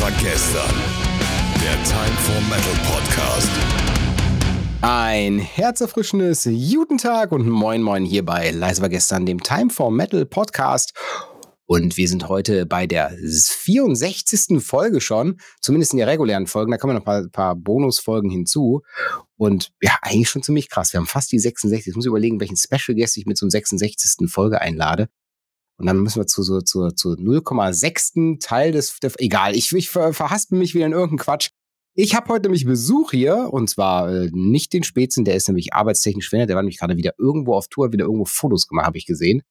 war gestern. Der Time for Metal Podcast. Ein herzerfrischendes Guten Tag und Moin Moin hier bei Leise war gestern, dem Time for Metal Podcast. Und wir sind heute bei der 64. Folge schon, zumindest in der regulären Folgen. Da kommen noch ein paar, paar Bonusfolgen hinzu. Und ja, eigentlich schon ziemlich krass. Wir haben fast die 66. Ich muss überlegen, welchen Special Guest ich mit so einer 66. Folge einlade. Und dann müssen wir zu so zu, zu 0,6. Teil des, der, egal, ich, ich verhaspel mich wieder in irgendeinen Quatsch. Ich habe heute nämlich Besuch hier und zwar äh, nicht den Spätzen, der ist nämlich arbeitstechnisch verhindert, der war nämlich gerade wieder irgendwo auf Tour, wieder irgendwo Fotos gemacht, habe ich gesehen.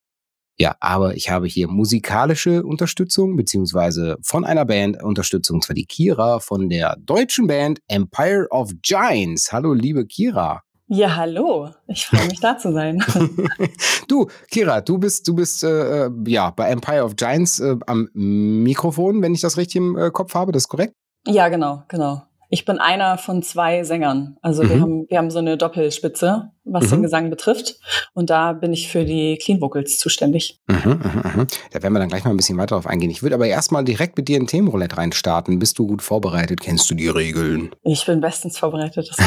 Ja, aber ich habe hier musikalische Unterstützung, beziehungsweise von einer Band Unterstützung, und zwar die Kira von der deutschen Band Empire of Giants. Hallo, liebe Kira. Ja, hallo. Ich freue mich da zu sein. du, Kira, du bist, du bist äh, äh, ja bei Empire of Giants äh, am Mikrofon, wenn ich das richtig im äh, Kopf habe, das ist korrekt? Ja, genau, genau. Ich bin einer von zwei Sängern. Also mhm. wir, haben, wir haben so eine Doppelspitze, was mhm. den Gesang betrifft. Und da bin ich für die Clean Vocals zuständig. Mhm, mhm, mhm. Da werden wir dann gleich mal ein bisschen weiter drauf eingehen. Ich würde aber erstmal direkt mit dir ein Themenroulette reinstarten. Bist du gut vorbereitet? Kennst du die Regeln? Ich bin bestens vorbereitet.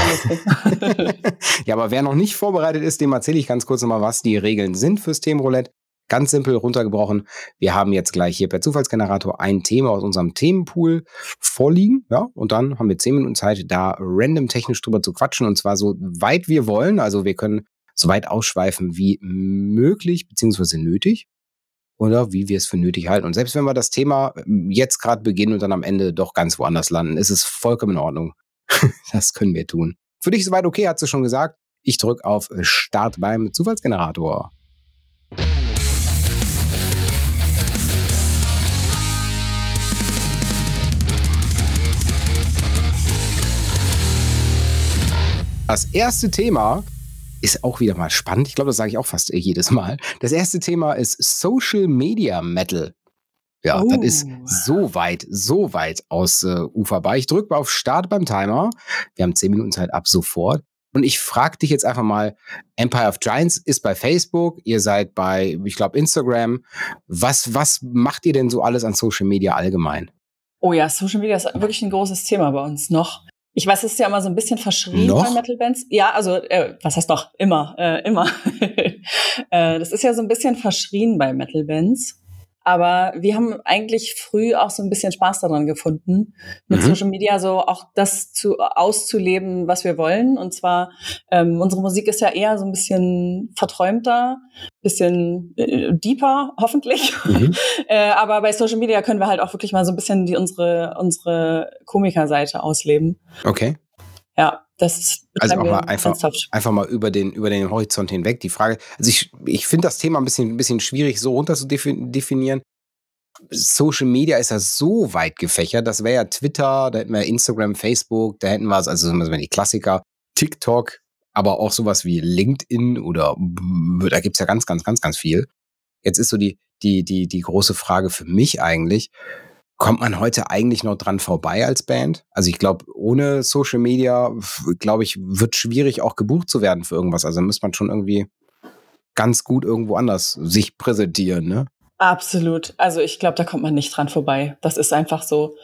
Ja, aber wer noch nicht vorbereitet ist, dem erzähle ich ganz kurz nochmal, was die Regeln sind fürs Themenroulette. Ganz simpel runtergebrochen. Wir haben jetzt gleich hier per Zufallsgenerator ein Thema aus unserem Themenpool vorliegen. Ja, und dann haben wir zehn Minuten Zeit, da random technisch drüber zu quatschen. Und zwar so weit wir wollen. Also wir können so weit ausschweifen wie möglich, beziehungsweise nötig. Oder wie wir es für nötig halten. Und selbst wenn wir das Thema jetzt gerade beginnen und dann am Ende doch ganz woanders landen, ist es vollkommen in Ordnung. das können wir tun. Für dich soweit okay, hat sie schon gesagt. Ich drücke auf Start beim Zufallsgenerator. Das erste Thema ist auch wieder mal spannend. Ich glaube, das sage ich auch fast jedes Mal. Das erste Thema ist Social Media Metal. Ja, oh. das ist so weit, so weit aus äh, uferbar. Ich drücke mal auf Start beim Timer. Wir haben zehn Minuten Zeit ab sofort. Und ich frage dich jetzt einfach mal, Empire of Giants ist bei Facebook, ihr seid bei, ich glaube, Instagram. Was, was macht ihr denn so alles an Social Media allgemein? Oh ja, Social Media ist wirklich ein großes Thema bei uns noch. Ich weiß, es ist ja immer so ein bisschen verschrien noch? bei Metal-Bands. Ja, also, äh, was heißt noch? Immer, äh, immer. äh, das ist ja so ein bisschen verschrien bei Metal-Bands. Aber wir haben eigentlich früh auch so ein bisschen Spaß daran gefunden, mit mhm. Social Media so auch das zu auszuleben, was wir wollen. Und zwar, ähm, unsere Musik ist ja eher so ein bisschen verträumter, bisschen äh, deeper, hoffentlich. Mhm. äh, aber bei Social Media können wir halt auch wirklich mal so ein bisschen die unsere, unsere Komikerseite ausleben. Okay. Ja, das also auch mal einfach, einfach mal über den, über den Horizont hinweg. Die Frage, also ich, ich finde das Thema ein bisschen, ein bisschen schwierig, so runter zu definieren. Social Media ist ja so weit gefächert. Das wäre ja Twitter, da hätten wir Instagram, Facebook, da hätten wir es, also die Klassiker, TikTok, aber auch sowas wie LinkedIn oder da gibt's ja ganz, ganz, ganz, ganz viel. Jetzt ist so die, die, die, die große Frage für mich eigentlich, kommt man heute eigentlich noch dran vorbei als Band? Also ich glaube, ohne Social Media, glaube ich, wird schwierig auch gebucht zu werden für irgendwas. Also muss man schon irgendwie ganz gut irgendwo anders sich präsentieren, ne? Absolut. Also ich glaube, da kommt man nicht dran vorbei. Das ist einfach so.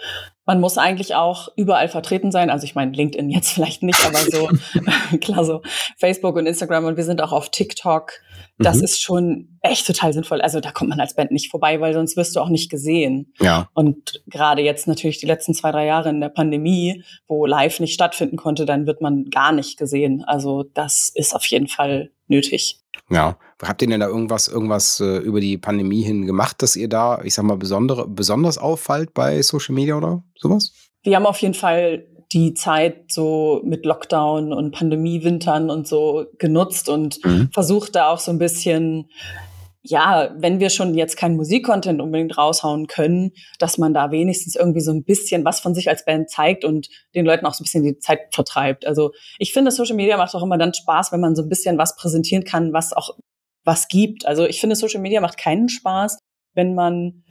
Man muss eigentlich auch überall vertreten sein. Also ich meine, LinkedIn jetzt vielleicht nicht, aber so klar so Facebook und Instagram und wir sind auch auf TikTok. Das mhm. ist schon echt total sinnvoll. Also da kommt man als Band nicht vorbei, weil sonst wirst du auch nicht gesehen. Ja. Und gerade jetzt natürlich die letzten zwei, drei Jahre in der Pandemie, wo live nicht stattfinden konnte, dann wird man gar nicht gesehen. Also das ist auf jeden Fall nötig. Ja. Habt ihr denn da irgendwas, irgendwas äh, über die Pandemie hin gemacht, dass ihr da, ich sag mal, besondere, besonders auffallt bei Social Media oder sowas? Wir haben auf jeden Fall die Zeit so mit Lockdown und Pandemiewintern und so genutzt und mhm. versucht da auch so ein bisschen ja, wenn wir schon jetzt keinen Musikcontent unbedingt raushauen können, dass man da wenigstens irgendwie so ein bisschen was von sich als Band zeigt und den Leuten auch so ein bisschen die Zeit vertreibt. Also ich finde, Social Media macht auch immer dann Spaß, wenn man so ein bisschen was präsentieren kann, was auch was gibt. Also ich finde, Social Media macht keinen Spaß, wenn man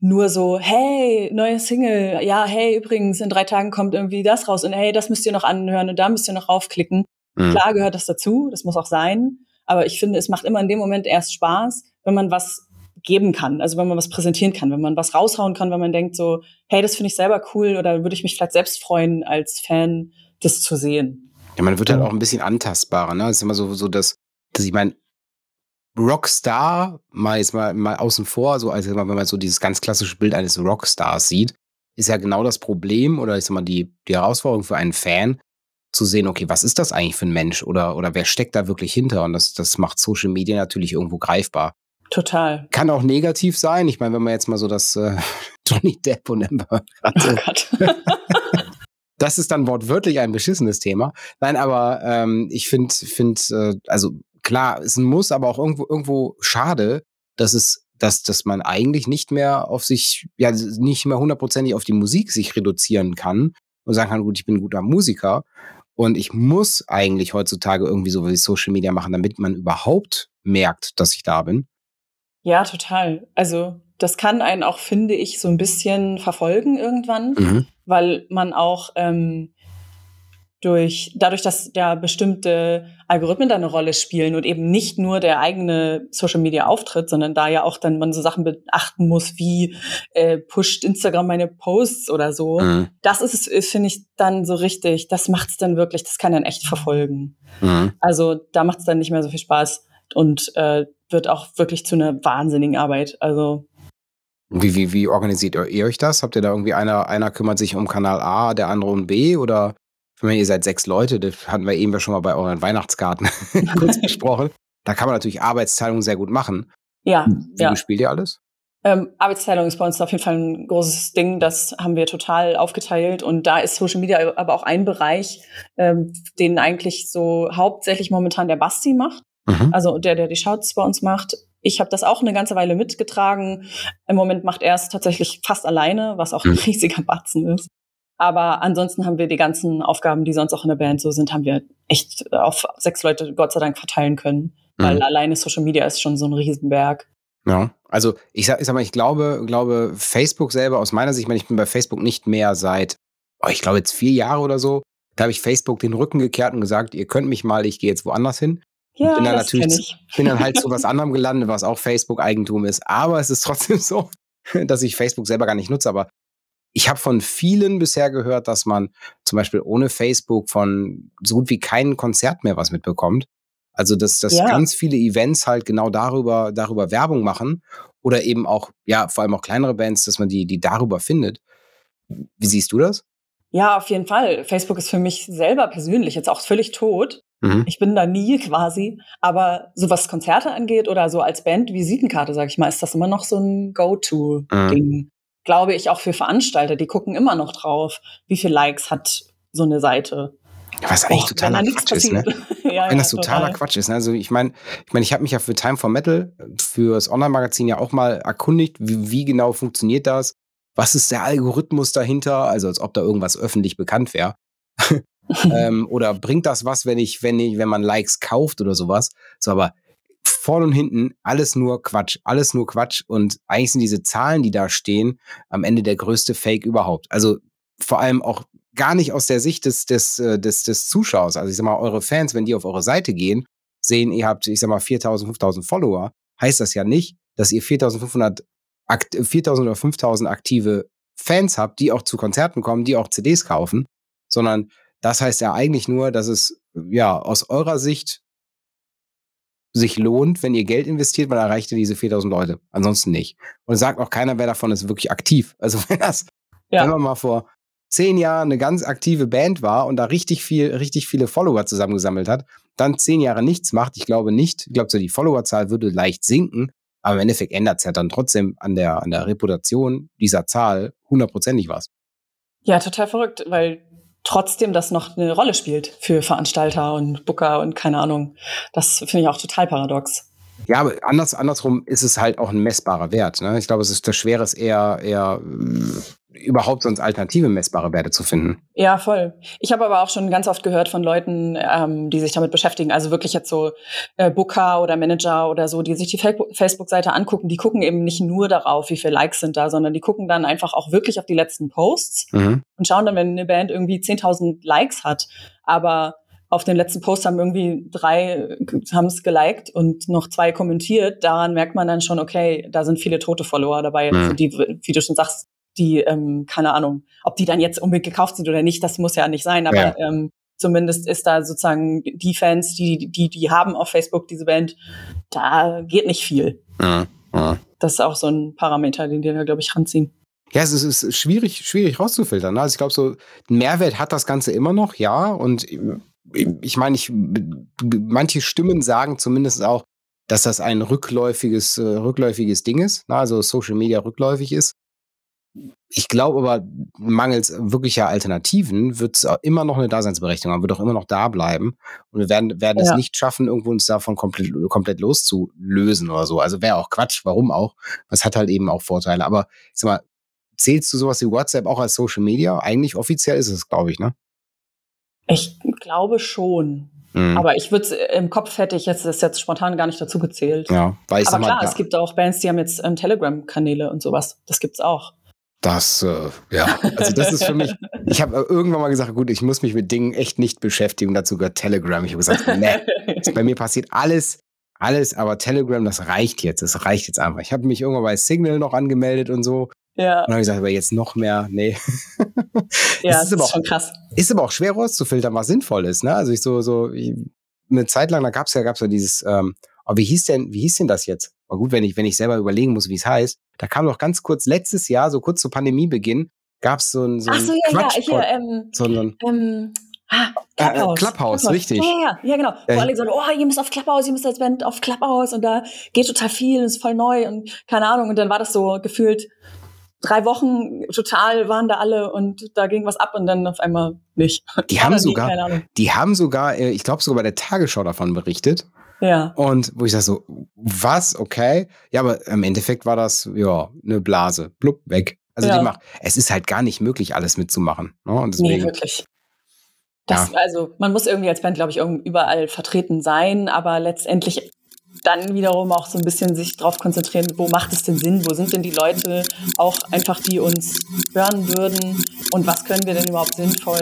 nur so, hey, neue Single, ja, hey, übrigens, in drei Tagen kommt irgendwie das raus und hey, das müsst ihr noch anhören und da müsst ihr noch raufklicken. Mhm. Klar gehört das dazu, das muss auch sein, aber ich finde, es macht immer in dem Moment erst Spaß, wenn man was geben kann, also wenn man was präsentieren kann, wenn man was raushauen kann, wenn man denkt so, hey, das finde ich selber cool oder würde ich mich vielleicht selbst freuen als Fan, das zu sehen. Ja, man wird halt auch ein bisschen antastbarer, ne? Das ist immer so, so dass, dass ich meine, Rockstar, mal jetzt mal, mal außen vor, so als wenn man so dieses ganz klassische Bild eines Rockstars sieht, ist ja genau das Problem oder ich sag mal die, die Herausforderung für einen Fan, zu sehen, okay, was ist das eigentlich für ein Mensch oder, oder wer steckt da wirklich hinter? Und das, das macht Social Media natürlich irgendwo greifbar. Total. Kann auch negativ sein. Ich meine, wenn man jetzt mal so das äh, Johnny Depp und Amber hatte. Oh Gott. das ist dann wortwörtlich ein beschissenes Thema. Nein, aber ähm, ich finde, find, äh, also klar, es muss, aber auch irgendwo, irgendwo schade, dass es, dass, dass man eigentlich nicht mehr auf sich, ja, nicht mehr hundertprozentig auf die Musik sich reduzieren kann und sagen kann, gut, ich bin ein guter Musiker. Und ich muss eigentlich heutzutage irgendwie so wie Social Media machen, damit man überhaupt merkt, dass ich da bin. Ja, total. Also das kann einen auch, finde ich, so ein bisschen verfolgen irgendwann, mhm. weil man auch ähm, durch, dadurch, dass da bestimmte Algorithmen da eine Rolle spielen und eben nicht nur der eigene Social Media Auftritt, sondern da ja auch dann man so Sachen beachten muss, wie äh, pusht Instagram meine Posts oder so. Mhm. Das ist es, finde ich, dann so richtig. Das macht es dann wirklich, das kann dann echt verfolgen. Mhm. Also da macht es dann nicht mehr so viel Spaß und äh, wird auch wirklich zu einer wahnsinnigen Arbeit. Also wie, wie, wie organisiert ihr euch das? Habt ihr da irgendwie einer, einer kümmert sich um Kanal A, der andere um B oder ich meine, ihr seid sechs Leute, das hatten wir eben schon mal bei euren Weihnachtskarten kurz besprochen. Da kann man natürlich Arbeitsteilung sehr gut machen. Ja. Wie ja. spielt ihr alles? Ähm, Arbeitsteilung ist bei uns auf jeden Fall ein großes Ding. Das haben wir total aufgeteilt. Und da ist Social Media aber auch ein Bereich, ähm, den eigentlich so hauptsächlich momentan der Basti macht. Mhm. Also der, der die Shouts bei uns macht. Ich habe das auch eine ganze Weile mitgetragen. Im Moment macht er es tatsächlich fast alleine, was auch ein mhm. riesiger Batzen ist. Aber ansonsten haben wir die ganzen Aufgaben, die sonst auch in der Band so sind, haben wir echt auf sechs Leute Gott sei Dank verteilen können. Weil mhm. alleine Social Media ist schon so ein Riesenberg. Ja, also ich sag, ich sag mal, ich glaube, glaube, Facebook selber aus meiner Sicht, ich meine, ich bin bei Facebook nicht mehr seit, oh, ich glaube jetzt vier Jahre oder so. Da habe ich Facebook den Rücken gekehrt und gesagt, ihr könnt mich mal, ich gehe jetzt woanders hin. Ja, bin dann das natürlich, ich. bin dann halt zu was anderem gelandet, was auch Facebook-Eigentum ist. Aber es ist trotzdem so, dass ich Facebook selber gar nicht nutze. Aber ich habe von vielen bisher gehört, dass man zum Beispiel ohne Facebook von so gut wie keinem Konzert mehr was mitbekommt. Also dass, dass ja. ganz viele Events halt genau darüber, darüber Werbung machen oder eben auch, ja, vor allem auch kleinere Bands, dass man die, die darüber findet. Wie siehst du das? Ja, auf jeden Fall. Facebook ist für mich selber persönlich jetzt auch völlig tot. Mhm. Ich bin da nie quasi. Aber so was Konzerte angeht oder so als Band Visitenkarte, sag ich mal, ist das immer noch so ein Go-To-Ding. Mhm glaube ich, auch für Veranstalter, die gucken immer noch drauf, wie viele Likes hat so eine Seite. Ja, was eigentlich totaler Quatsch ist, ne? ja, wenn das totaler total. Quatsch ist. Ne? Also ich meine, ich meine, ich habe mich ja für Time for Metal, für das Online-Magazin ja auch mal erkundigt, wie, wie, genau funktioniert das? Was ist der Algorithmus dahinter? Also als ob da irgendwas öffentlich bekannt wäre. ähm, oder bringt das was, wenn ich, wenn ich, wenn man Likes kauft oder sowas? So, aber vorne und hinten alles nur Quatsch, alles nur Quatsch. Und eigentlich sind diese Zahlen, die da stehen, am Ende der größte Fake überhaupt. Also vor allem auch gar nicht aus der Sicht des, des, äh, des, des Zuschauers. Also ich sag mal, eure Fans, wenn die auf eure Seite gehen, sehen, ihr habt, ich sag mal, 4000, 5000 Follower, heißt das ja nicht, dass ihr 4500, 4000 oder 5000 aktive Fans habt, die auch zu Konzerten kommen, die auch CDs kaufen, sondern das heißt ja eigentlich nur, dass es ja aus eurer Sicht sich lohnt, wenn ihr Geld investiert, weil erreicht ihr diese 4000 Leute. Ansonsten nicht. Und es sagt auch keiner, wer davon ist wirklich aktiv. Also wenn das, ja. wenn man mal vor zehn Jahren eine ganz aktive Band war und da richtig viel, richtig viele Follower zusammengesammelt hat, dann zehn Jahre nichts macht, ich glaube nicht. Ich glaube, so die Followerzahl würde leicht sinken, aber im Endeffekt ändert es ja dann trotzdem an der, an der Reputation dieser Zahl hundertprozentig was. Ja, total verrückt, weil trotzdem das noch eine Rolle spielt für Veranstalter und Booker und keine Ahnung. Das finde ich auch total paradox. Ja, aber anders, andersrum ist es halt auch ein messbarer Wert. Ne? Ich glaube, es ist das Schwere ist eher, eher überhaupt sonst alternative messbare Werte zu finden. Ja, voll. Ich habe aber auch schon ganz oft gehört von Leuten, ähm, die sich damit beschäftigen, also wirklich jetzt so äh, Booker oder Manager oder so, die sich die Facebook-Seite angucken, die gucken eben nicht nur darauf, wie viele Likes sind da, sondern die gucken dann einfach auch wirklich auf die letzten Posts mhm. und schauen dann, wenn eine Band irgendwie 10.000 Likes hat, aber auf den letzten Post haben irgendwie drei haben es geliked und noch zwei kommentiert. Daran merkt man dann schon, okay, da sind viele tote Follower dabei, mhm. die, wie du schon sagst, die, ähm, keine Ahnung, ob die dann jetzt unbedingt gekauft sind oder nicht, das muss ja nicht sein, aber ja. ähm, zumindest ist da sozusagen die Fans, die, die, die haben auf Facebook diese Band, da geht nicht viel. Mhm. Mhm. Das ist auch so ein Parameter, den die da, glaube ich, ranziehen. Ja, es ist schwierig, schwierig rauszufiltern. Ne? Also ich glaube, so einen Mehrwert hat das Ganze immer noch, ja. Und ich meine, ich, manche Stimmen sagen zumindest auch, dass das ein rückläufiges, äh, rückläufiges Ding ist, ne? also Social Media rückläufig ist. Ich glaube aber, mangels wirklicher Alternativen wird es immer noch eine Daseinsberechtigung haben, wird auch immer noch da bleiben. Und wir werden, werden ja. es nicht schaffen, irgendwo uns davon komplett, komplett loszulösen oder so. Also wäre auch Quatsch, warum auch? Das hat halt eben auch Vorteile. Aber ich sag mal, zählst du sowas wie WhatsApp auch als Social Media? Eigentlich offiziell ist es, glaube ich, ne? Ich glaube schon. Mhm. Aber ich würde im Kopf hätte ich jetzt das jetzt spontan gar nicht dazu gezählt. Ja, weil ich Aber klar, mal, es gibt auch Bands, die haben jetzt ähm, Telegram-Kanäle und sowas. Das gibt's auch. Das, äh, ja, also das ist für mich, ich habe irgendwann mal gesagt, gut, ich muss mich mit Dingen echt nicht beschäftigen. Dazu gehört Telegram. Ich habe gesagt, nee, bei mir passiert alles, alles, aber Telegram, das reicht jetzt. Das reicht jetzt einfach. Ich habe mich irgendwann bei Signal noch angemeldet und so. Ja. Und dann habe ich gesagt, aber jetzt noch mehr, nee. ja, das ist, aber auch, schon krass. Ist aber auch schwer rauszufiltern, was sinnvoll ist, ne? Also ich so, so, ich, eine Zeit lang, da gab's ja, gab's ja dieses, ähm, aber wie hieß denn, wie hieß denn das jetzt? War gut, wenn ich, wenn ich selber überlegen muss, wie es heißt. Da kam noch ganz kurz, letztes Jahr, so kurz zu Pandemiebeginn, gab's so ein, so ein Ach so, ja, ja, hier, ähm, sondern, ähm, Ah, Clubhouse. Äh, Clubhouse, Clubhouse, richtig. Ja, ja, ja, genau. Wo äh, alle sagen, oh, ihr müsst auf Clubhouse, ihr müsst als Band auf Clubhouse und da geht total viel, ist voll neu und keine Ahnung. Und dann war das so gefühlt drei Wochen total waren da alle und da ging was ab und dann auf einmal nicht. Die haben sogar, die haben sogar, äh, ich glaube sogar bei der Tagesschau davon berichtet. Ja. Und wo ich sage so, was, okay. Ja, aber im Endeffekt war das, ja, eine Blase. Blub, weg. Also ja. die macht, es ist halt gar nicht möglich, alles mitzumachen. Ne? Und deswegen, nee, wirklich. Das, ja. Also man muss irgendwie als Band, glaube ich, überall vertreten sein, aber letztendlich dann wiederum auch so ein bisschen sich darauf konzentrieren, wo macht es denn Sinn, wo sind denn die Leute auch einfach, die uns hören würden und was können wir denn überhaupt sinnvoll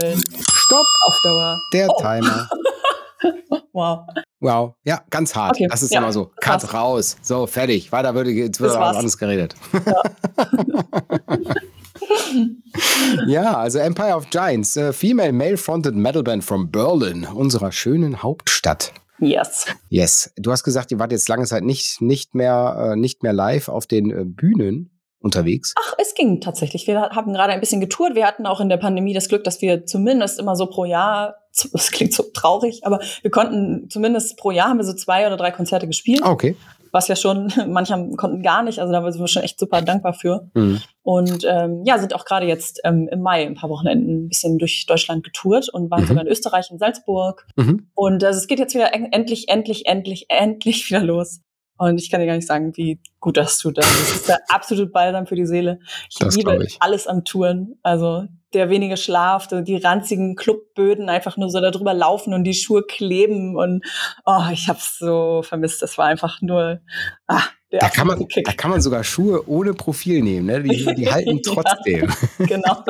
Stopp auf Dauer. Der oh. Timer. wow. Wow, ja, ganz hart. Okay. Das ist ja. immer so. Cut Krass. raus. So, fertig. Weiter würde, jetzt wird alles geredet. Ja. ja. also Empire of Giants, uh, Female Male-Fronted Metal Band from Berlin, unserer schönen Hauptstadt. Yes. Yes. Du hast gesagt, ihr wart jetzt lange Zeit nicht, nicht, mehr, äh, nicht mehr live auf den äh, Bühnen unterwegs? Ach, es ging tatsächlich. Wir haben gerade ein bisschen getourt. Wir hatten auch in der Pandemie das Glück, dass wir zumindest immer so pro Jahr, das klingt so traurig, aber wir konnten zumindest pro Jahr haben wir so zwei oder drei Konzerte gespielt. Ah, okay was ja schon, manche konnten gar nicht, also da sind wir schon echt super dankbar für. Mhm. Und ähm, ja, sind auch gerade jetzt ähm, im Mai ein paar Wochenenden ein bisschen durch Deutschland getourt und waren mhm. sogar in Österreich, in Salzburg. Mhm. Und also es geht jetzt wieder endlich, endlich, endlich, endlich wieder los. Und ich kann dir gar nicht sagen, wie gut das tut. Also das ist der absolut balsam für die Seele. Ich das liebe ich. alles am Touren. Also der wenige Schlaf, die ranzigen Clubböden einfach nur so darüber laufen und die Schuhe kleben und oh, ich hab's so vermisst. Das war einfach nur ah, da kann, man, da kann man sogar Schuhe ohne Profil nehmen, ne? die, die halten trotzdem. genau.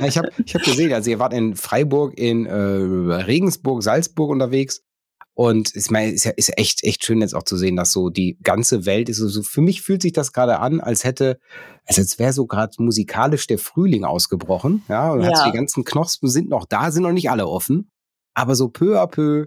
ich habe ich hab gesehen, also ihr wart in Freiburg, in äh, Regensburg, Salzburg unterwegs und ich meine, ist ja ist echt, echt schön jetzt auch zu sehen, dass so die ganze Welt ist. So, für mich fühlt sich das gerade an, als hätte, als jetzt wäre so gerade musikalisch der Frühling ausgebrochen. Ja, und ja. die ganzen Knospen sind noch da, sind noch nicht alle offen. Aber so peu à peu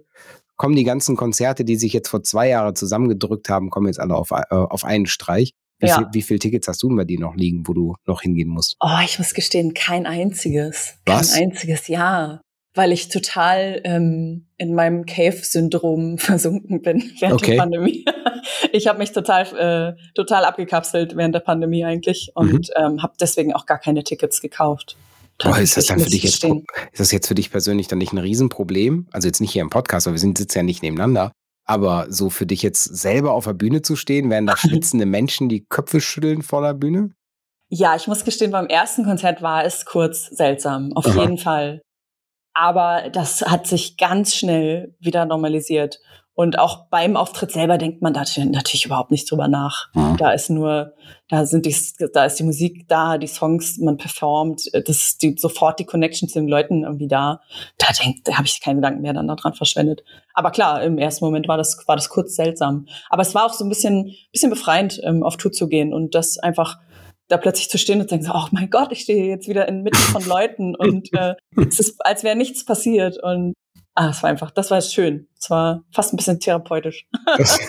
kommen die ganzen Konzerte, die sich jetzt vor zwei Jahren zusammengedrückt haben, kommen jetzt alle auf, äh, auf einen Streich. Wie, ja. viel, wie viele Tickets hast du denn bei dir noch liegen, wo du noch hingehen musst? Oh, ich muss gestehen, kein einziges. Was? Kein einziges, ja weil ich total ähm, in meinem Cave-Syndrom versunken bin während okay. der Pandemie. ich habe mich total äh, total abgekapselt während der Pandemie eigentlich und mhm. ähm, habe deswegen auch gar keine Tickets gekauft. Boah, ist das dann für dich jetzt, ist das jetzt für dich persönlich dann nicht ein Riesenproblem? Also jetzt nicht hier im Podcast, weil wir sind, sitzen ja nicht nebeneinander. Aber so für dich jetzt selber auf der Bühne zu stehen, werden da schwitzende Menschen die Köpfe schütteln vor der Bühne? Ja, ich muss gestehen, beim ersten Konzert war es kurz seltsam, auf Aha. jeden Fall. Aber das hat sich ganz schnell wieder normalisiert. Und auch beim Auftritt selber denkt man da natürlich überhaupt nicht drüber nach. Mhm. Da ist nur, da sind die, da ist die Musik da, die Songs, man performt, das ist die, sofort die Connection zu den Leuten irgendwie da. Da denkt, da habe ich keinen Gedanken mehr dann daran verschwendet. Aber klar, im ersten Moment war das, war das kurz seltsam. Aber es war auch so ein bisschen, bisschen befreiend, ähm, auf Tour zu gehen und das einfach da plötzlich zu stehen und zu denken, oh mein Gott, ich stehe jetzt wieder inmitten von Leuten und äh, es ist, als wäre nichts passiert. Und Ah, es war einfach, das war schön. Es war fast ein bisschen therapeutisch. Das,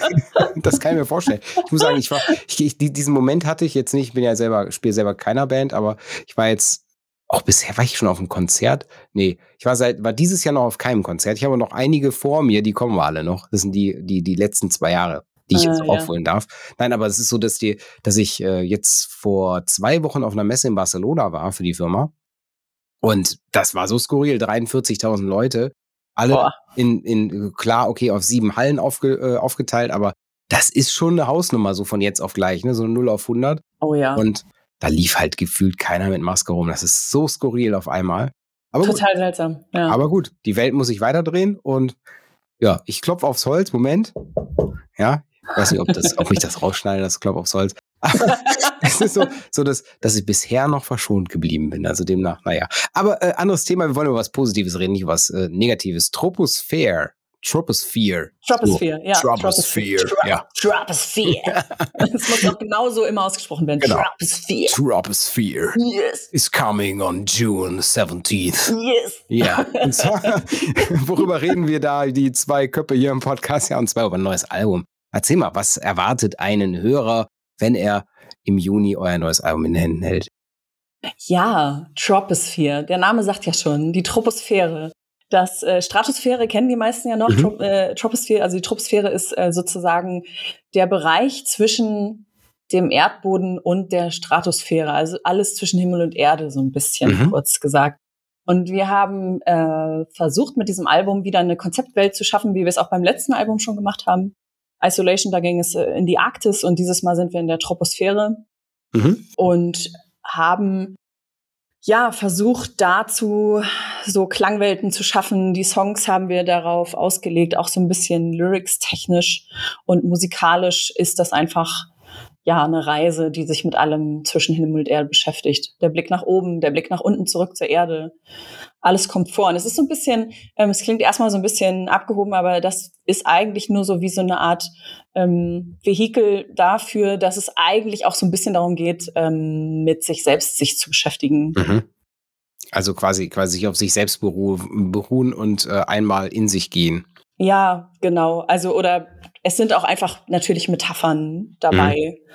das kann ich mir vorstellen. Ich muss sagen, ich war, ich, ich, diesen Moment hatte ich jetzt nicht. Ich bin ja selber, spiele selber keiner Band, aber ich war jetzt, auch bisher war ich schon auf einem Konzert. Nee, ich war seit, war dieses Jahr noch auf keinem Konzert. Ich habe noch einige vor mir, die kommen alle noch. Das sind die, die, die letzten zwei Jahre die ich jetzt ah, aufholen ja. darf. Nein, aber es ist so, dass die, dass ich äh, jetzt vor zwei Wochen auf einer Messe in Barcelona war für die Firma. Und das war so skurril, 43.000 Leute alle Boah. in, in, klar, okay, auf sieben Hallen aufge, äh, aufgeteilt, aber das ist schon eine Hausnummer, so von jetzt auf gleich, ne? So 0 auf 100. Oh ja. Und da lief halt gefühlt keiner mit Maske rum. Das ist so skurril auf einmal. Aber Total gut. seltsam, ja. Aber gut, die Welt muss sich weiterdrehen und ja, ich klopfe aufs Holz. Moment. Ja, ich weiß nicht, ob, das, ob ich das rausschneide, das Klopf aufs Holz. es ist so, so dass, dass ich bisher noch verschont geblieben bin. Also demnach, naja. Aber äh, anderes Thema, wir wollen über was Positives reden, nicht über was äh, Negatives. Troposphäre. Troposphere. Troposphere, so. ja. Troposphere, ja. Troposphere. Es muss auch genauso immer ausgesprochen werden. Genau. Troposphere. Troposphere. Yes. Is coming on June 17th. Yes. Ja. Und zwar, worüber reden wir da, die zwei Köpfe hier im Podcast? Ja, und zwar über ein neues Album. Erzähl mal, was erwartet einen Hörer wenn er im Juni euer neues Album in den Händen hält? Ja, Troposphere. Der Name sagt ja schon, die Troposphäre. Das äh, Stratosphäre kennen die meisten ja noch. Mhm. Trop, äh, Troposphäre, also die Troposphäre ist äh, sozusagen der Bereich zwischen dem Erdboden und der Stratosphäre, also alles zwischen Himmel und Erde, so ein bisschen mhm. kurz gesagt. Und wir haben äh, versucht, mit diesem Album wieder eine Konzeptwelt zu schaffen, wie wir es auch beim letzten Album schon gemacht haben. Isolation, da ging es äh, in die Arktis und dieses Mal sind wir in der Troposphäre mhm. und haben ja versucht dazu so Klangwelten zu schaffen. Die Songs haben wir darauf ausgelegt, auch so ein bisschen lyrics technisch und musikalisch ist das einfach ja eine Reise, die sich mit allem zwischen Himmel und Erde beschäftigt. Der Blick nach oben, der Blick nach unten zurück zur Erde. Alles kommt vor. Und es ist so ein bisschen, ähm, es klingt erstmal so ein bisschen abgehoben, aber das ist eigentlich nur so wie so eine Art ähm, Vehikel dafür, dass es eigentlich auch so ein bisschen darum geht, ähm, mit sich selbst sich zu beschäftigen. Mhm. Also quasi, quasi sich auf sich selbst beruhen und äh, einmal in sich gehen. Ja, genau. Also, oder es sind auch einfach natürlich Metaphern dabei. Mhm.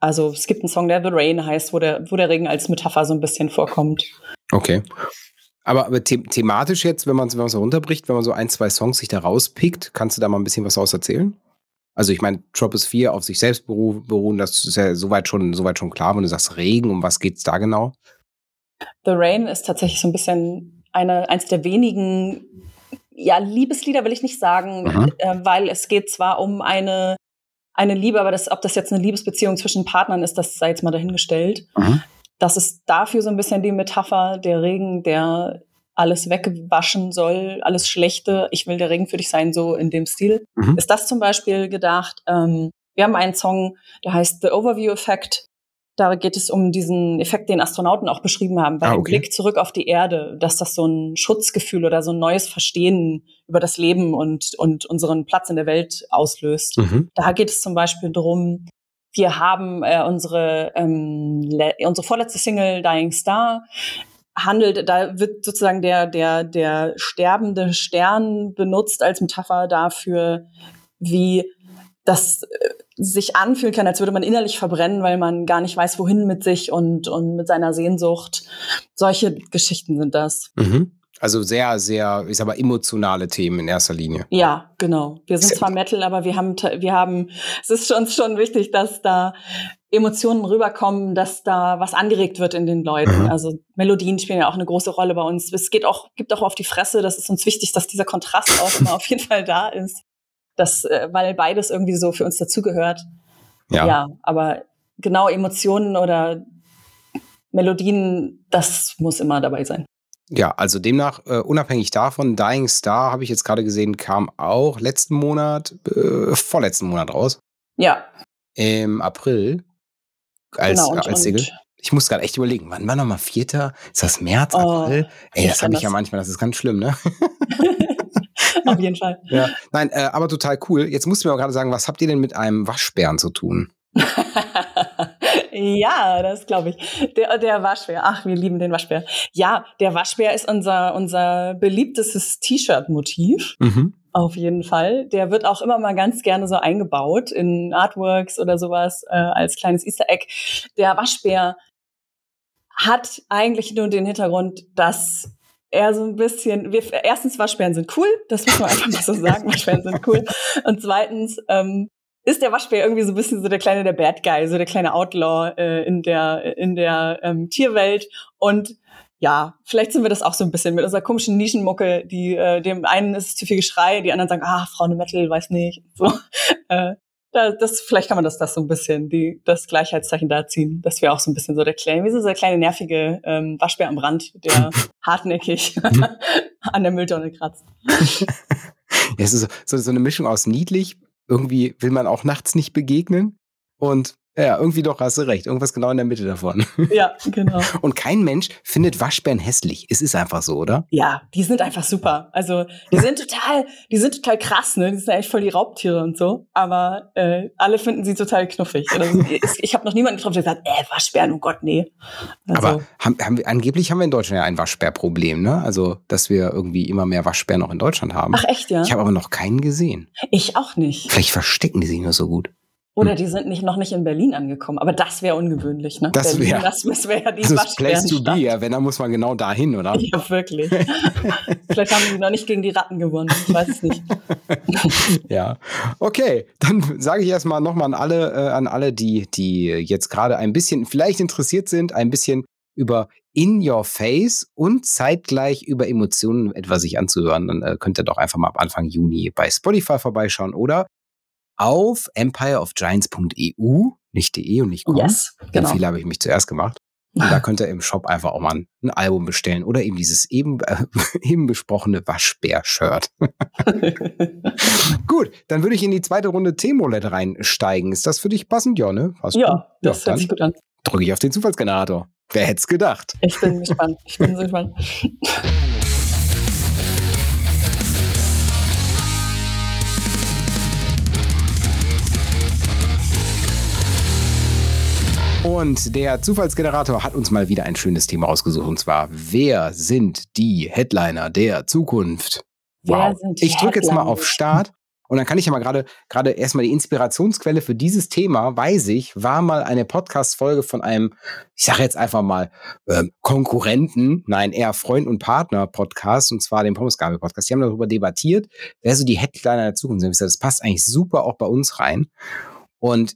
Also es gibt einen Song, der The Rain heißt, wo der, wo der Regen als Metapher so ein bisschen vorkommt. Okay. Aber, aber the thematisch jetzt, wenn man es wenn so runterbricht, wenn man so ein, zwei Songs sich da rauspickt, kannst du da mal ein bisschen was aus erzählen? Also ich meine, Troposphere auf sich selbst beruhen, das ist ja soweit schon, soweit schon klar, wenn du sagst Regen, um was geht's da genau? The Rain ist tatsächlich so ein bisschen eine, eins der wenigen ja, Liebeslieder will ich nicht sagen, äh, weil es geht zwar um eine, eine Liebe, aber das, ob das jetzt eine Liebesbeziehung zwischen Partnern ist, das sei jetzt mal dahingestellt. Mhm. Das ist dafür so ein bisschen die Metapher, der Regen, der alles wegwaschen soll, alles Schlechte. Ich will der Regen für dich sein, so in dem Stil. Mhm. Ist das zum Beispiel gedacht? Ähm, wir haben einen Song, der heißt The Overview Effect. Da geht es um diesen Effekt, den Astronauten auch beschrieben haben, bei ah, okay. dem Blick zurück auf die Erde, dass das so ein Schutzgefühl oder so ein neues Verstehen über das Leben und, und unseren Platz in der Welt auslöst. Mhm. Da geht es zum Beispiel darum, wir haben äh, unsere, ähm, unsere vorletzte Single Dying Star handelt, da wird sozusagen der, der, der sterbende Stern benutzt als Metapher dafür, wie das äh, sich anfühlen kann, als würde man innerlich verbrennen, weil man gar nicht weiß, wohin mit sich und, und mit seiner Sehnsucht. Solche Geschichten sind das. Mhm. Also sehr, sehr, ich sag mal, emotionale Themen in erster Linie. Ja, genau. Wir sind zwar Metal, aber wir haben, wir haben, es ist uns schon wichtig, dass da Emotionen rüberkommen, dass da was angeregt wird in den Leuten. Mhm. Also Melodien spielen ja auch eine große Rolle bei uns. Es geht auch, gibt auch auf die Fresse. Das ist uns wichtig, dass dieser Kontrast auch immer auf jeden Fall da ist. Das, äh, weil beides irgendwie so für uns dazugehört. Ja. ja, aber genau Emotionen oder Melodien, das muss immer dabei sein. Ja, also demnach, äh, unabhängig davon, Dying Star, habe ich jetzt gerade gesehen, kam auch letzten Monat, äh, vorletzten Monat raus. Ja. Im April. Als, genau, und, als Single. Ich muss gerade echt überlegen, wann war nochmal Vierter? Ist das März, Oh, April? Ey, das habe ich ja manchmal, das ist ganz schlimm, ne? auf jeden Fall. Ja. Nein, äh, aber total cool. Jetzt musst du mir auch gerade sagen, was habt ihr denn mit einem Waschbären zu tun? ja, das glaube ich. Der, der Waschbär. Ach, wir lieben den Waschbär. Ja, der Waschbär ist unser, unser beliebtestes T-Shirt-Motiv. Mhm. Auf jeden Fall. Der wird auch immer mal ganz gerne so eingebaut in Artworks oder sowas äh, als kleines Easter Egg. Der Waschbär hat eigentlich nur den Hintergrund, dass er so ein bisschen, wir, erstens Waschbären sind cool, das muss man einfach mal so sagen, Waschbären sind cool. Und zweitens ähm, ist der Waschbär irgendwie so ein bisschen so der kleine, der Bad Guy, so der kleine Outlaw äh, in der, in der ähm, Tierwelt. Und ja, vielleicht sind wir das auch so ein bisschen mit unserer komischen Nischenmucke, die äh, dem einen ist zu viel Geschrei, die anderen sagen, ah, Frauen Metal, weiß nicht. So, äh, da, das, vielleicht kann man das, das so ein bisschen, die, das Gleichheitszeichen da ziehen, dass wir auch so ein bisschen so der kleine, wie so der kleine nervige ähm, Waschbär am Rand, der hartnäckig an der Mülltonne kratzt. Ja, es ist so, so, so eine Mischung aus niedlich, irgendwie will man auch nachts nicht begegnen und ja, irgendwie doch hast du recht, irgendwas genau in der Mitte davon. Ja, genau. Und kein Mensch findet Waschbären hässlich. Es ist einfach so, oder? Ja, die sind einfach super. Also die sind total, die sind total krass, ne? Die sind eigentlich voll die Raubtiere und so. Aber äh, alle finden sie total knuffig. Also, ich habe noch niemanden getroffen, der sagt, äh, Waschbären, oh Gott, nee. Also, Aber haben, haben wir, angeblich haben wir in Deutschland ja ein Waschbärproblem, ne? Also, dass wir irgendwie immer mehr Waschbären auch in Deutschland haben. ach echt, ja? Ich habe aber noch keinen gesehen. Ich auch nicht. Vielleicht verstecken die sich nur so gut. Oder die sind nicht noch nicht in Berlin angekommen. Aber das wäre ungewöhnlich, ne? Das Berlin, wär- das, wäre ja die Das ist Place to be, ja. Wenn, dann muss man genau dahin, oder? Ja, wirklich. Vielleicht haben sie noch nicht gegen die Ratten gewonnen. Ich weiß es nicht. Ja. Okay, dann sage ich erstmal nochmal an alle, äh, an alle, die, die jetzt gerade ein bisschen vielleicht interessiert sind, ein bisschen über In Your Face und zeitgleich über Emotionen etwas sich anzuhören. Dann äh, könnt ihr doch einfach mal ab Anfang Juni bei Spotify vorbeischauen oder auf empireofgiants.eu, nicht de und nicht com. Yes, Den genau. Fehler habe ich mich zuerst gemacht. Und da könnt ihr im Shop einfach auch mal ein, ein Album bestellen oder eben dieses eben, äh, eben besprochene Waschbär-Shirt. Gut, dann würde ich in die zweite Runde T-Molette reinsteigen. Ist das für dich passend? Ja, ne? Passt gut. ja, das ja, hört sich gut an. drücke ich auf den Zufallsgenerator. Wer hätte es gedacht? Ich bin gespannt. Ich bin so gespannt. Und der Zufallsgenerator hat uns mal wieder ein schönes Thema ausgesucht. Und zwar, wer sind die Headliner der Zukunft? Die ich drücke jetzt mal auf Start. Und dann kann ich ja mal gerade gerade erstmal die Inspirationsquelle für dieses Thema, weiß ich, war mal eine Podcast-Folge von einem, ich sage jetzt einfach mal, ähm, Konkurrenten, nein, eher Freund und Partner-Podcast, und zwar dem Pommesgabel-Podcast. Die haben darüber debattiert, wer so die Headliner der Zukunft sind. Das passt eigentlich super auch bei uns rein. Und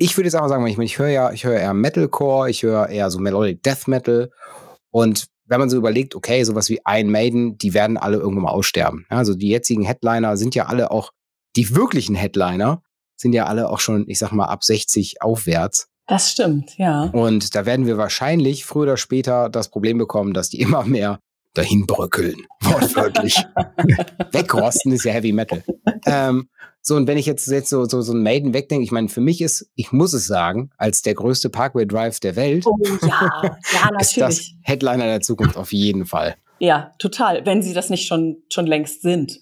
ich würde jetzt einfach sagen, ich, meine, ich höre ja, ich höre eher Metalcore, ich höre eher so Melodic Death Metal. Und wenn man so überlegt, okay, sowas wie Iron Maiden, die werden alle irgendwann mal aussterben. Also die jetzigen Headliner sind ja alle auch, die wirklichen Headliner sind ja alle auch schon, ich sag mal, ab 60 aufwärts. Das stimmt, ja. Und da werden wir wahrscheinlich früher oder später das Problem bekommen, dass die immer mehr dahin bröckeln. Wortwörtlich. Wegrosten ist ja Heavy Metal. Ähm, so, und wenn ich jetzt, jetzt so, so, so ein Maiden wegdenke, ich meine, für mich ist, ich muss es sagen, als der größte Parkway Drive der Welt, Oh ja, ja, ist das. Headliner der Zukunft auf jeden Fall. Ja, total. Wenn sie das nicht schon, schon längst sind.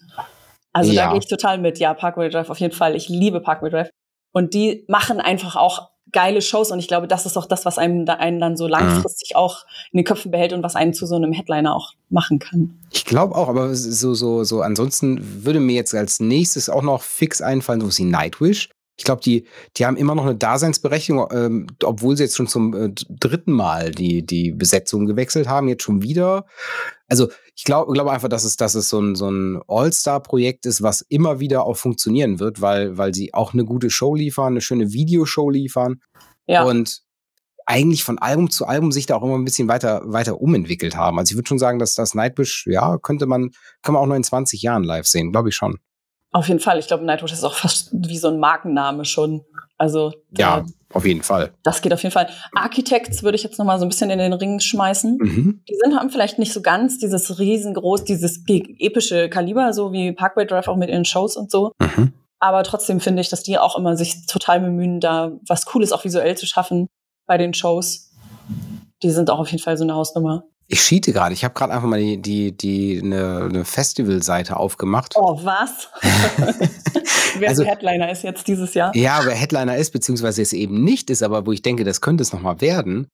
Also Ja. da gehe ich total mit. Ja, Parkway Drive auf jeden Fall. Ich liebe Parkway Drive. Und die machen einfach auch geile Shows. Und ich glaube, das ist auch das, was einem da einen dann so Mhm. langfristig auch in den Köpfen behält und was einen zu so einem Headliner auch machen kann. Ich glaube auch, aber so, so, so, ansonsten würde mir jetzt als nächstes auch noch fix einfallen, so wie Nightwish. Ich glaube, die, die haben immer noch eine Daseinsberechtigung, ähm, obwohl sie jetzt schon zum äh, dritten Mal die, die Besetzung gewechselt haben, jetzt schon wieder. Also ich glaube glaube einfach, dass es, dass es so ein, so ein All-Star-Projekt ist, was immer wieder auch funktionieren wird, weil, weil sie auch eine gute Show liefern, eine schöne Videoshow liefern Ja, und eigentlich von Album zu Album sich da auch immer ein bisschen weiter, weiter umentwickelt haben. Also ich würde schon sagen, dass das Nightwish, ja, könnte man, kann man auch noch in 20 Jahren live sehen, glaube ich schon. Auf jeden Fall. Ich glaube, Nightwish ist auch fast wie so ein Markenname schon. Also ja, auf jeden Fall. Das geht auf jeden Fall. Architects würde ich jetzt noch mal so ein bisschen in den Ring schmeißen. Mhm. Die sind haben vielleicht nicht so ganz dieses riesengroß, dieses epische Kaliber, so wie Parkway Drive auch mit ihren Shows und so. Mhm. Aber trotzdem finde ich, dass die auch immer sich total bemühen, da was Cooles auch visuell zu schaffen bei den Shows. Die sind auch auf jeden Fall so eine Hausnummer. Ich schiete gerade. Ich habe gerade einfach mal die, die, die eine, eine Festivalseite aufgemacht. Oh, was? wer also, Headliner ist jetzt dieses Jahr. Ja, wer Headliner ist, beziehungsweise es eben nicht ist, aber wo ich denke, das könnte es nochmal werden.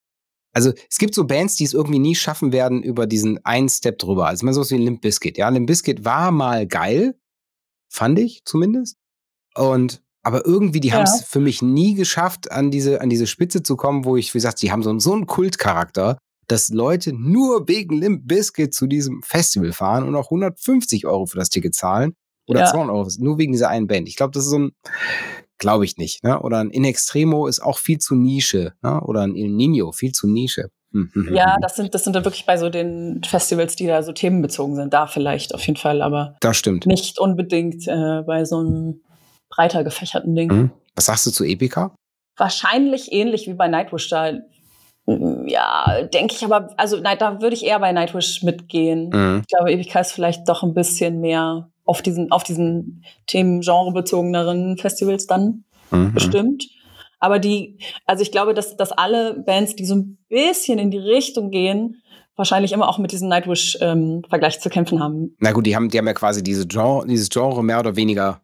Also es gibt so Bands, die es irgendwie nie schaffen werden über diesen einen Step drüber. Also mal so wie Limp Bizkit. Ja, Limp Bizkit war mal geil, fand ich zumindest. Und aber irgendwie, die ja. haben es für mich nie geschafft, an diese, an diese Spitze zu kommen, wo ich, wie gesagt, sie haben so, so einen Kultcharakter, dass Leute nur wegen Limp Bizkit zu diesem Festival fahren und auch 150 Euro für das Ticket zahlen. Oder ja. 200 Euro, nur wegen dieser einen Band. Ich glaube, das ist so ein, glaube ich nicht. Ne? Oder ein In Extremo ist auch viel zu Nische. Ne? Oder ein Il Nino, viel zu Nische. Hm, hm, hm, ja, das sind, das sind dann wirklich bei so den Festivals, die da so themenbezogen sind. Da vielleicht auf jeden Fall, aber das stimmt. nicht unbedingt äh, bei so einem breiter gefächerten Ding. Was sagst du zu Epica? Wahrscheinlich ähnlich wie bei Nightwish. Da ja, denke ich aber, also nein, da würde ich eher bei Nightwish mitgehen. Mhm. Ich glaube, Epica ist vielleicht doch ein bisschen mehr auf diesen, auf diesen Themen genrebezogeneren Festivals dann mhm. bestimmt. Aber die, also ich glaube, dass, dass alle Bands, die so ein bisschen in die Richtung gehen, wahrscheinlich immer auch mit diesem Nightwish-Vergleich ähm, zu kämpfen haben. Na gut, die haben, die haben ja quasi diese Genre, dieses Genre mehr oder weniger,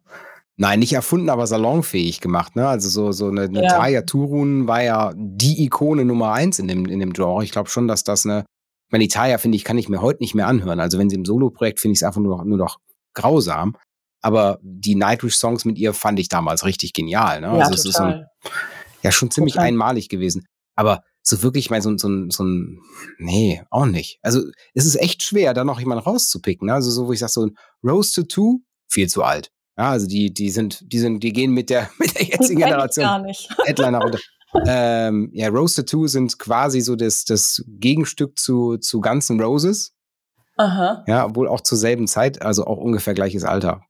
nein, nicht erfunden, aber salonfähig gemacht. Ne? Also so, so eine, eine ja. Taya Turun war ja die Ikone Nummer eins in dem, in dem Genre. Ich glaube schon, dass das eine, ich meine, die Taya, finde ich, kann ich mir heute nicht mehr anhören. Also wenn sie im Solo-Projekt, finde ich es einfach nur noch, nur noch grausam. Aber die Nightwish-Songs mit ihr fand ich damals richtig genial. Ne? Ja, also es ist so ein, ja schon ziemlich total. einmalig gewesen. Aber so wirklich mal so, so, so ein, nee, auch nicht. Also es ist echt schwer, da noch jemanden rauszupicken. Ne? Also so, wo ich sage, so ein Rose to Two, viel zu alt. Ja, also die, die sind, die sind, die gehen mit der, mit der jetzigen Generation. Gar nicht. Headliner runter. ähm, ja, Rose to Two sind quasi so das, das Gegenstück zu, zu ganzen Roses. Aha. Ja, obwohl auch zur selben Zeit, also auch ungefähr gleiches Alter.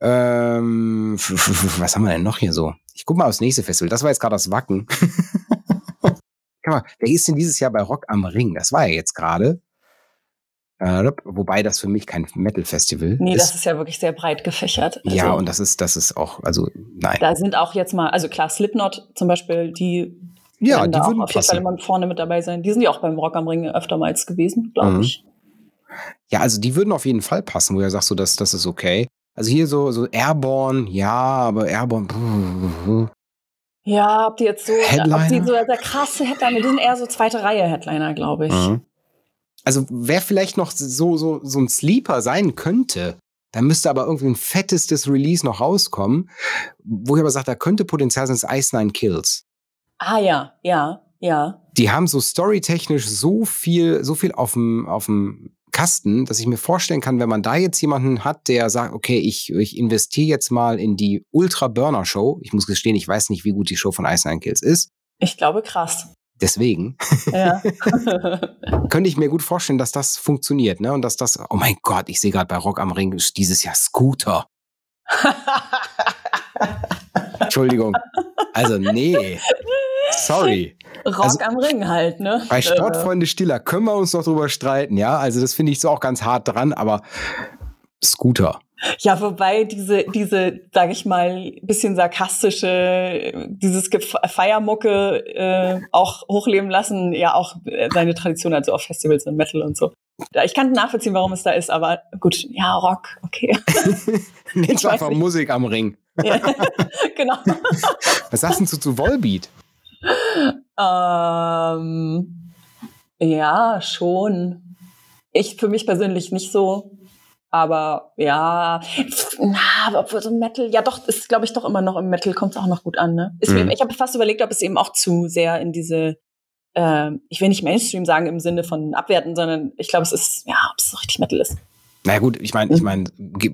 Ähm, was haben wir denn noch hier so? Ich guck mal aufs nächste Festival. Das war jetzt gerade das Wacken. Mal, wer ist denn dieses Jahr bei Rock am Ring? Das war ja jetzt gerade. Äh, wobei das für mich kein Metal-Festival nee, ist. das ist ja wirklich sehr breit gefächert. Also, ja, und das ist, das ist auch, also nein. Da sind auch jetzt mal, also klar, Slipknot zum Beispiel, die ja, die da würden auch auf jeden Fall immer vorne mit dabei sein. Die sind ja auch beim Rock am Ring öftermals gewesen, glaube mhm. ich. Ja, also die würden auf jeden Fall passen, wo er sagt, so, das, das ist okay. Also hier so, so Airborne, ja, aber Airborne. Ja, ob die jetzt so, Headliner? ob die so der krasse Headliner, die sind eher so zweite Reihe Headliner, glaube ich. Mhm. Also wer vielleicht noch so, so, so ein Sleeper sein könnte, da müsste aber irgendwie ein fettestes Release noch rauskommen, wo ich aber sage, da könnte Potenzial sein, das Ice Nine Kills. Ah ja, ja, ja. Die haben so storytechnisch so viel, so viel auf dem, auf dem Kasten, dass ich mir vorstellen kann, wenn man da jetzt jemanden hat, der sagt, okay, ich, ich investiere jetzt mal in die Ultra Burner Show. Ich muss gestehen, ich weiß nicht, wie gut die Show von Ice Nine Kills ist. Ich glaube krass. Deswegen ja. könnte ich mir gut vorstellen, dass das funktioniert, ne? Und dass das, oh mein Gott, ich sehe gerade bei Rock am Ring dieses Jahr Scooter. Entschuldigung. Also, nee. Sorry. Rock also, am Ring halt, ne? Bei Sportfreunde Stiller können wir uns noch drüber streiten, ja. Also das finde ich so auch ganz hart dran, aber Scooter. Ja, wobei diese, diese, sag ich mal, bisschen sarkastische, dieses Feiermucke äh, auch hochleben lassen, ja auch seine Tradition also auf Festivals und Metal und so. Ich kann nachvollziehen, warum es da ist, aber gut, ja, Rock, okay. Nicht einfach nicht. Musik am Ring. Ja, genau. Was sagst du zu Volbeat? Ähm, ja, schon. Ich für mich persönlich nicht so. Aber ja, na, obwohl so Metal, ja doch, ist glaube ich doch immer noch im Metal, kommt es auch noch gut an, ne? Ist mhm. mir, ich habe fast überlegt, ob es eben auch zu sehr in diese, äh, ich will nicht Mainstream sagen im Sinne von abwerten, sondern ich glaube, es ist, ja, ob es so richtig Metal ist. Na gut, ich meine, ich meine,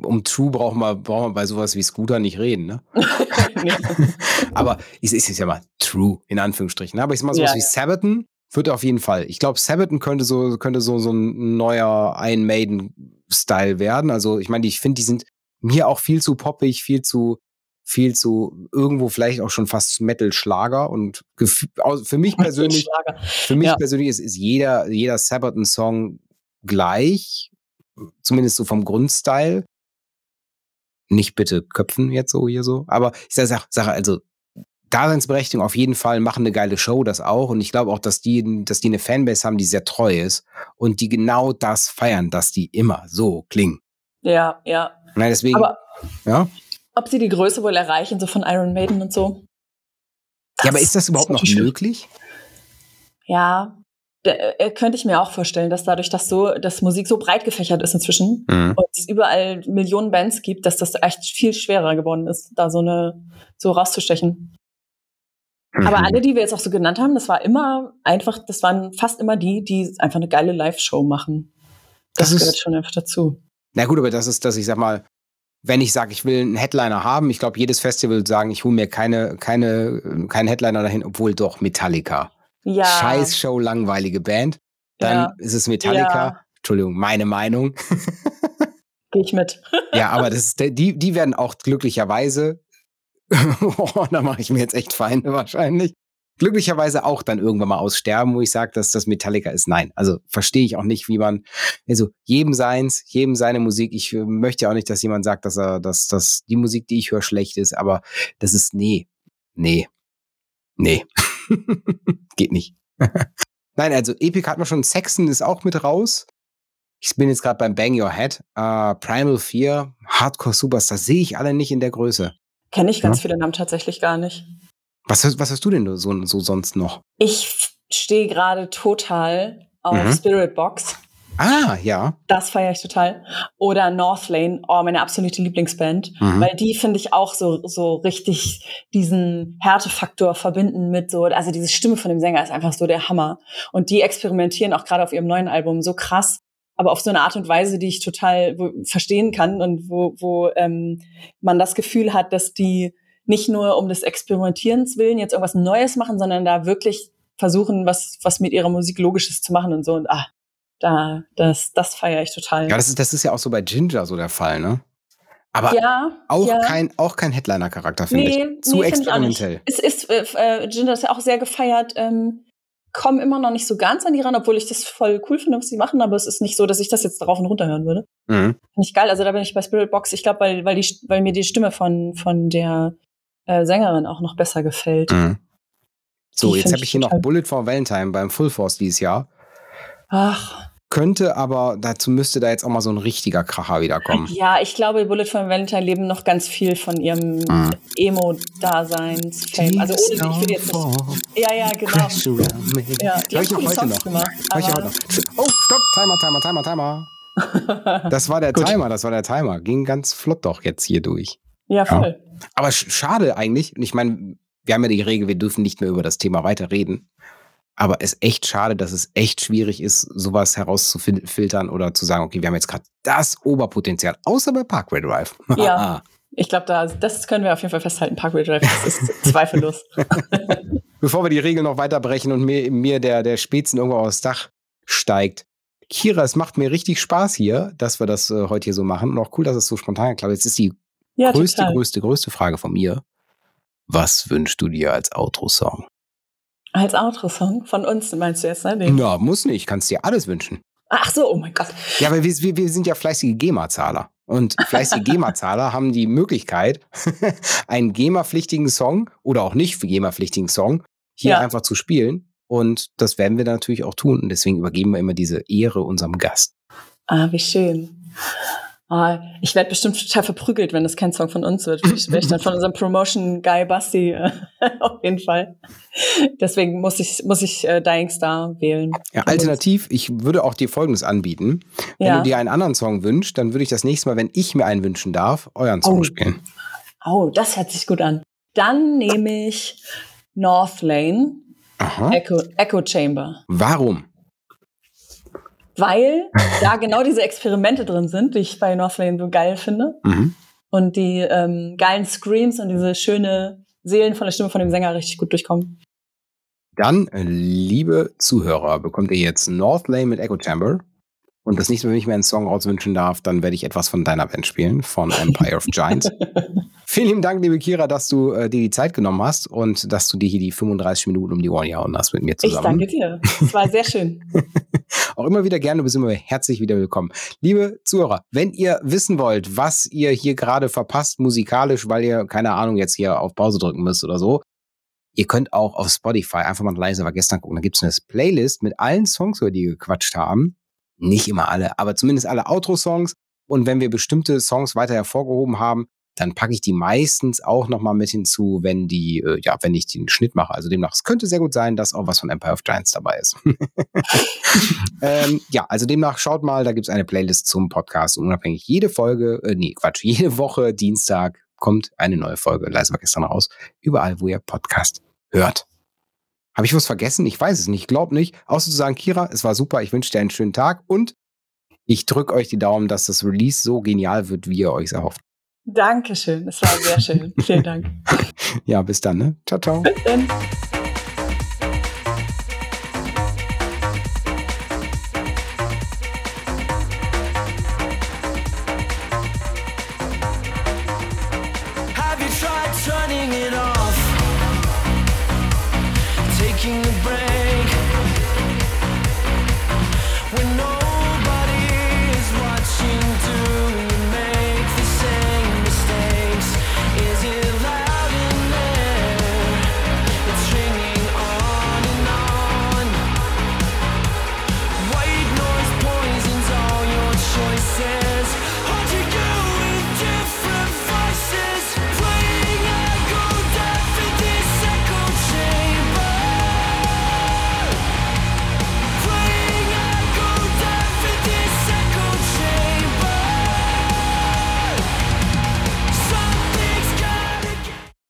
um True brauchen wir, brauchen wir bei sowas wie Scooter nicht reden, ne? Aber es ist ja mal True, in Anführungsstrichen. Ne? Aber ich sag mal, sowas ja, wie ja. Sabaton wird auf jeden Fall. Ich glaube, Sabaton könnte so, könnte so, so ein neuer Iron Maiden-Style werden. Also, ich meine, ich finde, die sind mir auch viel zu poppig, viel zu, viel zu irgendwo vielleicht auch schon fast Metal-Schlager und für mich persönlich, für mich ja. persönlich ist, ist jeder, jeder Sabaton-Song gleich, zumindest so vom Grundstyle. Nicht bitte köpfen jetzt so hier so, aber ich sage, sag, also Daseinsberechtigung auf jeden Fall, machen eine geile Show, das auch. Und ich glaube auch, dass die, dass die eine Fanbase haben, die sehr treu ist und die genau das feiern, dass die immer so klingen. Ja, ja. Nein, deswegen. Aber ja. Ob sie die Größe wohl erreichen, so von Iron Maiden und so? ja, aber ist das überhaupt noch möglich? Ja, äh, könnte ich mir auch vorstellen, dass dadurch, dass so, dass Musik so breit gefächert ist inzwischen mhm. und es überall Millionen Bands gibt, dass das echt viel schwerer geworden ist, da so eine, so rauszustechen. Mhm. Aber alle, die wir jetzt auch so genannt haben, das war immer einfach, das waren fast immer die, die einfach eine geile Live-Show machen. Das, das gehört schon einfach dazu. Na gut, aber das ist, dass ich sag mal, wenn ich sage, ich will einen Headliner haben, ich glaube, jedes Festival wird sagen, ich hole mir keine, keine, keinen Headliner dahin, obwohl doch Metallica. Ja. Scheiß Show, langweilige Band. Dann ja. ist es Metallica. Ja. Entschuldigung, meine Meinung. Gehe ich mit. ja, aber das ist, die, die werden auch glücklicherweise, oh, da mache ich mir jetzt echt Feinde wahrscheinlich, glücklicherweise auch dann irgendwann mal aussterben, wo ich sage, dass das Metallica ist. Nein, also verstehe ich auch nicht, wie man, also jedem seins, jedem seine Musik. Ich äh, möchte auch nicht, dass jemand sagt, dass er, dass, dass die Musik, die ich höre, schlecht ist, aber das ist, nee, nee, nee, geht nicht. Nein, also Epic hat man schon, Saxon ist auch mit raus. Ich bin jetzt gerade beim Bang Your Head. Uh, Primal 4, Hardcore Superstar, sehe ich alle nicht in der Größe. Kenne ich ganz ja? viele Namen tatsächlich gar nicht. Was, was hast du denn so, so sonst noch? Ich stehe gerade total auf mhm. Spirit Box. Ah, ja. Das feiere ich total. Oder Northlane, oh, meine absolute Lieblingsband. Mhm. Weil die finde ich auch so, so richtig diesen Härtefaktor verbinden mit so, also diese Stimme von dem Sänger ist einfach so der Hammer. Und die experimentieren auch gerade auf ihrem neuen Album so krass, aber auf so eine Art und Weise, die ich total verstehen kann und wo, wo ähm, man das Gefühl hat, dass die nicht nur um des Experimentierens willen jetzt irgendwas Neues machen, sondern da wirklich versuchen, was, was mit ihrer Musik Logisches zu machen und so. Und ah, da, das, das feiere ich total. Ja, das ist, das ist ja auch so bei Ginger so der Fall, ne? Aber ja, auch, ja. Kein, auch kein Headliner-Charakter, finde nee, ich. Zu nee, experimentell. Es ist, äh, äh, Ginger ist ja auch sehr gefeiert. Ähm, kommen immer noch nicht so ganz an die ran, obwohl ich das voll cool finde, was sie machen, aber es ist nicht so, dass ich das jetzt drauf und runter hören würde. Mhm. Finde ich geil. Also da bin ich bei Spirit Box. Ich glaube, weil, weil, die, weil mir die Stimme von, von der äh, Sängerin auch noch besser gefällt. Mhm. So, die jetzt habe ich hier noch Bullet for Valentine beim Full Force dieses Jahr. Ach. Könnte, aber dazu müsste da jetzt auch mal so ein richtiger Kracher wiederkommen. Ja, ich glaube, Bullet for Valentine leben noch ganz viel von ihrem mhm. Emo-Daseins-Fame. Also ohne, ich würde jetzt nicht. Ja, ja, genau. Ja, die ich noch heute noch. Gemacht, ich heute noch. Oh, stopp, Timer, Timer, Timer, Timer. Das war der Timer, das war der Timer. Ging ganz flott doch jetzt hier durch. Ja, voll. Ja. Aber schade eigentlich. Und ich meine, wir haben ja die Regel, wir dürfen nicht mehr über das Thema weiter reden. Aber es ist echt schade, dass es echt schwierig ist, sowas herauszufiltern oder zu sagen, okay, wir haben jetzt gerade das Oberpotenzial, außer bei Parkway Drive. ja, ich glaube, da, das können wir auf jeden Fall festhalten. Parkway Drive, das ist zweifellos. Bevor wir die Regeln noch weiterbrechen und mir, mir der, der Spätzen irgendwo aufs Dach steigt. Kira, es macht mir richtig Spaß hier, dass wir das äh, heute hier so machen. Und auch cool, dass es so spontan geklappt Jetzt ist die ja, größte, total. größte, größte Frage von mir. Was wünschst du dir als Outro-Song? Als Outro-Song? Von uns meinst du jetzt, ne? Den? Ja, muss nicht. Kannst dir alles wünschen. Ach so, oh mein Gott. Ja, aber wir, wir, wir sind ja fleißige GEMA-Zahler. Und fleißige GEMA-Zahler haben die Möglichkeit, einen GEMA-pflichtigen Song oder auch nicht GEMA-pflichtigen Song hier ja. einfach zu spielen. Und das werden wir natürlich auch tun. Und deswegen übergeben wir immer diese Ehre unserem Gast. Ah, wie schön. Oh, ich werde bestimmt total verprügelt, wenn das kein Song von uns wird. Ich werde dann von unserem Promotion-Guy Basti äh, auf jeden Fall. Deswegen muss ich, muss ich äh, Dying Star wählen. Ja, alternativ, ich würde auch dir Folgendes anbieten. Wenn ja. du dir einen anderen Song wünschst, dann würde ich das nächste Mal, wenn ich mir einen wünschen darf, euren Song oh. spielen. Oh, das hört sich gut an. Dann nehme ich North Lane, Echo, Echo Chamber. Warum? Weil da genau diese Experimente drin sind, die ich bei Northlane so geil finde. Mhm. Und die ähm, geilen Screams und diese schöne seelenvolle Stimme von dem Sänger richtig gut durchkommen. Dann, liebe Zuhörer, bekommt ihr jetzt Northlane mit Echo Chamber. Und das nächste Mal, wenn ich mir einen Song auswünschen darf, dann werde ich etwas von deiner Band spielen, von Empire of Giants. Vielen lieben Dank, liebe Kira, dass du äh, dir die Zeit genommen hast und dass du dir hier die 35 Minuten um die Ohren gehauen hast mit mir zusammen. Ich danke dir. Es war sehr schön. Auch immer wieder gerne, du bist immer herzlich wieder willkommen. Liebe Zuhörer, wenn ihr wissen wollt, was ihr hier gerade verpasst musikalisch, weil ihr, keine Ahnung, jetzt hier auf Pause drücken müsst oder so, Ihr könnt auch auf Spotify einfach mal leise war gestern gucken. Da gibt es eine Playlist mit allen Songs, über die wir gequatscht haben. Nicht immer alle, aber zumindest alle Outro-Songs. Und wenn wir bestimmte Songs weiter hervorgehoben haben, dann packe ich die meistens auch nochmal mit hinzu, wenn die, äh, ja, wenn ich den Schnitt mache. Also demnach, es könnte sehr gut sein, dass auch was von Empire of Giants dabei ist. ähm, ja, also demnach schaut mal, da gibt es eine Playlist zum Podcast und unabhängig jede Folge, äh, nee, Quatsch, jede Woche Dienstag kommt eine neue Folge. Leise war gestern raus. Überall, wo ihr Podcast hört. Habe ich was vergessen? Ich weiß es nicht. Ich glaube nicht. Außer zu sagen, Kira, es war super. Ich wünsche dir einen schönen Tag und ich drücke euch die Daumen, dass das Release so genial wird, wie ihr euch erhofft. Dankeschön. Es war sehr schön. Vielen Dank. ja, bis dann. Ne? Ciao, ciao. Bis dann.